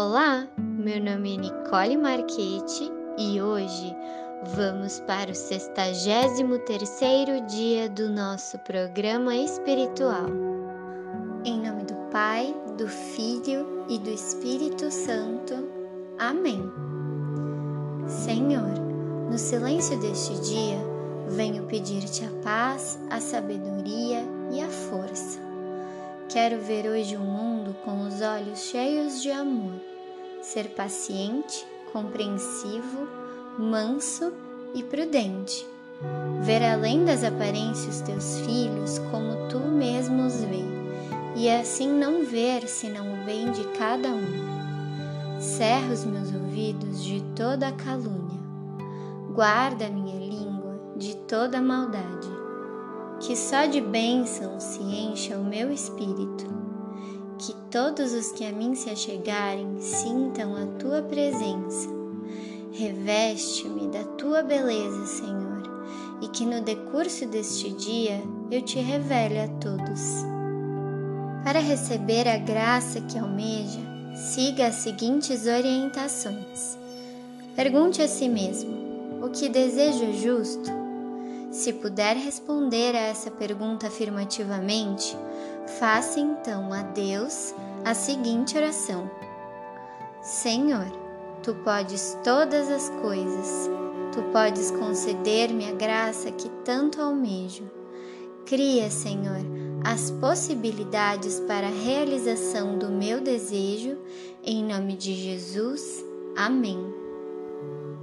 Olá, meu nome é Nicole Marchetti e hoje vamos para o 63º dia do nosso programa espiritual. Em nome do Pai, do Filho e do Espírito Santo. Amém. Senhor, no silêncio deste dia, venho pedir-te a paz, a sabedoria e a força. Quero ver hoje o mundo com os olhos cheios de amor. Ser paciente, compreensivo, manso e prudente. Ver além das aparências teus filhos como tu mesmo os vê, e assim não ver senão o bem de cada um. Cerra os meus ouvidos de toda calúnia, guarda a minha língua de toda maldade, que só de bênçãos se encha o meu espírito todos os que a mim se achegarem sintam a tua presença. Reveste-me da tua beleza, Senhor, e que no decurso deste dia eu te revele a todos. Para receber a graça que almeja, siga as seguintes orientações. Pergunte a si mesmo: o que desejo é justo? Se puder responder a essa pergunta afirmativamente, Faça então a Deus a seguinte oração: Senhor, tu podes todas as coisas, tu podes conceder-me a graça que tanto almejo. Cria, Senhor, as possibilidades para a realização do meu desejo, em nome de Jesus. Amém.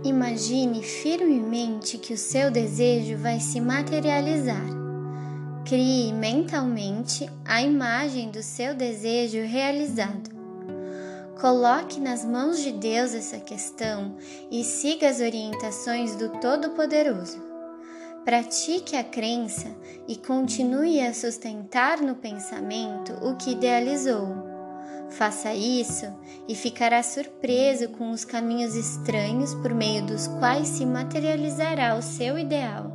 Imagine firmemente que o seu desejo vai se materializar Crie mentalmente a imagem do seu desejo realizado. Coloque nas mãos de Deus essa questão e siga as orientações do Todo-Poderoso. Pratique a crença e continue a sustentar no pensamento o que idealizou. Faça isso e ficará surpreso com os caminhos estranhos por meio dos quais se materializará o seu ideal.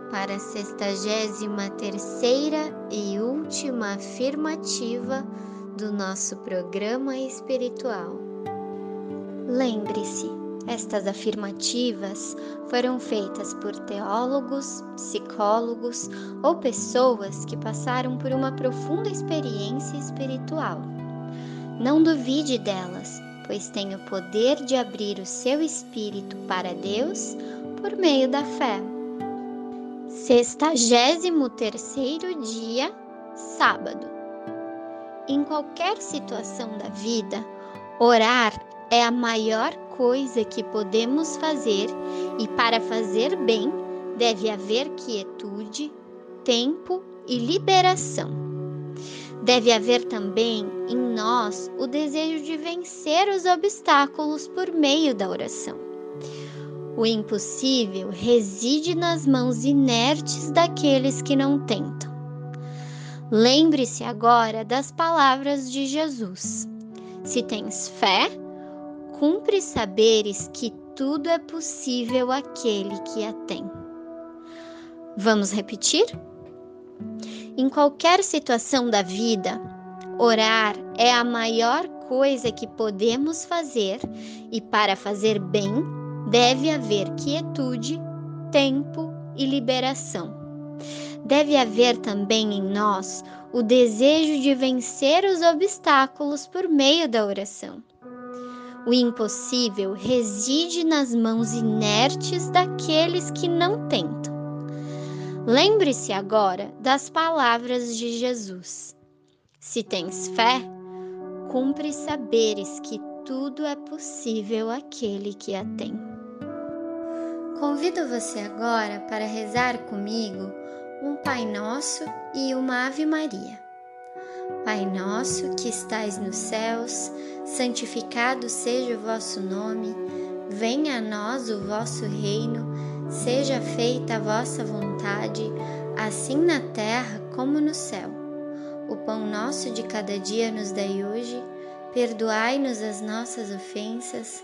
para a sextagésima terceira e última afirmativa do nosso programa espiritual. Lembre-se, estas afirmativas foram feitas por teólogos, psicólogos ou pessoas que passaram por uma profunda experiência espiritual. Não duvide delas, pois tem o poder de abrir o seu espírito para Deus por meio da fé. Sextagésimo terceiro dia, sábado. Em qualquer situação da vida, orar é a maior coisa que podemos fazer e para fazer bem deve haver quietude, tempo e liberação. Deve haver também em nós o desejo de vencer os obstáculos por meio da oração. O impossível reside nas mãos inertes daqueles que não tentam. Lembre-se agora das palavras de Jesus. Se tens fé, cumpre saberes que tudo é possível àquele que a tem. Vamos repetir? Em qualquer situação da vida, Orar é a maior coisa que podemos fazer e para fazer bem deve haver quietude, tempo e liberação. Deve haver também em nós o desejo de vencer os obstáculos por meio da oração. O impossível reside nas mãos inertes daqueles que não tentam. Lembre-se agora das palavras de Jesus. Se tens fé, cumpre saberes que tudo é possível àquele que a tem. Convido você agora para rezar comigo um Pai Nosso e uma Ave Maria. Pai nosso que estais nos céus, santificado seja o vosso nome, venha a nós o vosso reino, seja feita a vossa vontade, assim na terra como no céu. O pão nosso de cada dia nos dai hoje, perdoai-nos as nossas ofensas,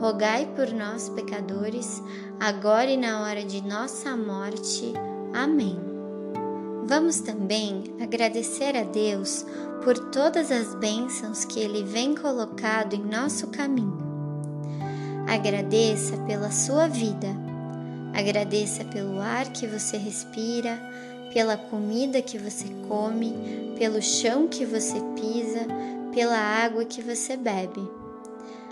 rogai por nós, pecadores, agora e na hora de nossa morte. Amém. Vamos também agradecer a Deus por todas as bênçãos que Ele vem colocado em nosso caminho. Agradeça pela sua vida, agradeça pelo ar que você respira, pela comida que você come, pelo chão que você pisa, pela água que você bebe.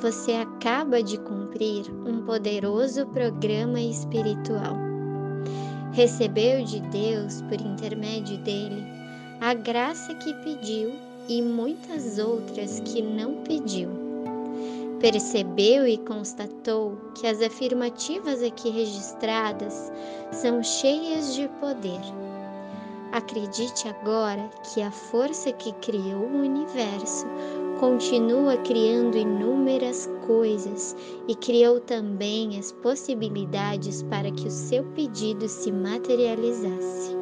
Você acaba de cumprir um poderoso programa espiritual. Recebeu de Deus, por intermédio dele, a graça que pediu e muitas outras que não pediu. Percebeu e constatou que as afirmativas aqui registradas são cheias de poder. Acredite agora que a força que criou o universo continua criando inúmeras coisas e criou também as possibilidades para que o seu pedido se materializasse.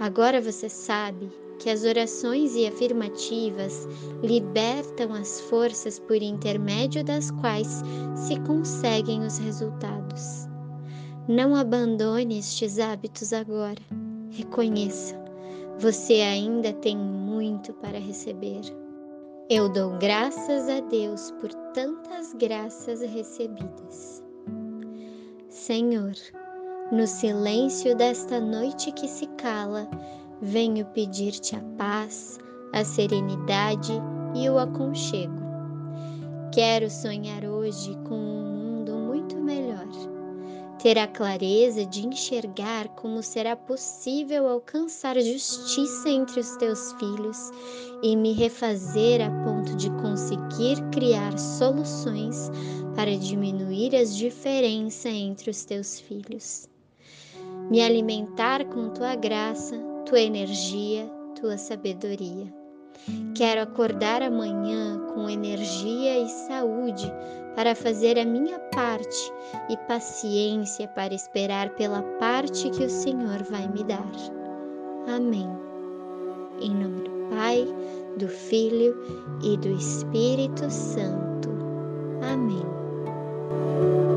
Agora você sabe que as orações e afirmativas libertam as forças por intermédio das quais se conseguem os resultados. Não abandone estes hábitos agora. Reconheça, você ainda tem muito para receber. Eu dou graças a Deus por tantas graças recebidas. Senhor, no silêncio desta noite que se cala, venho pedir-te a paz, a serenidade e o aconchego. Quero sonhar hoje com um. Ter a clareza de enxergar como será possível alcançar justiça entre os teus filhos e me refazer a ponto de conseguir criar soluções para diminuir as diferenças entre os teus filhos. Me alimentar com tua graça tua energia, tua sabedoria. Quero acordar amanhã com energia e saúde para fazer a minha parte e paciência para esperar pela parte que o Senhor vai me dar. Amém. Em nome do Pai, do Filho e do Espírito Santo. Amém.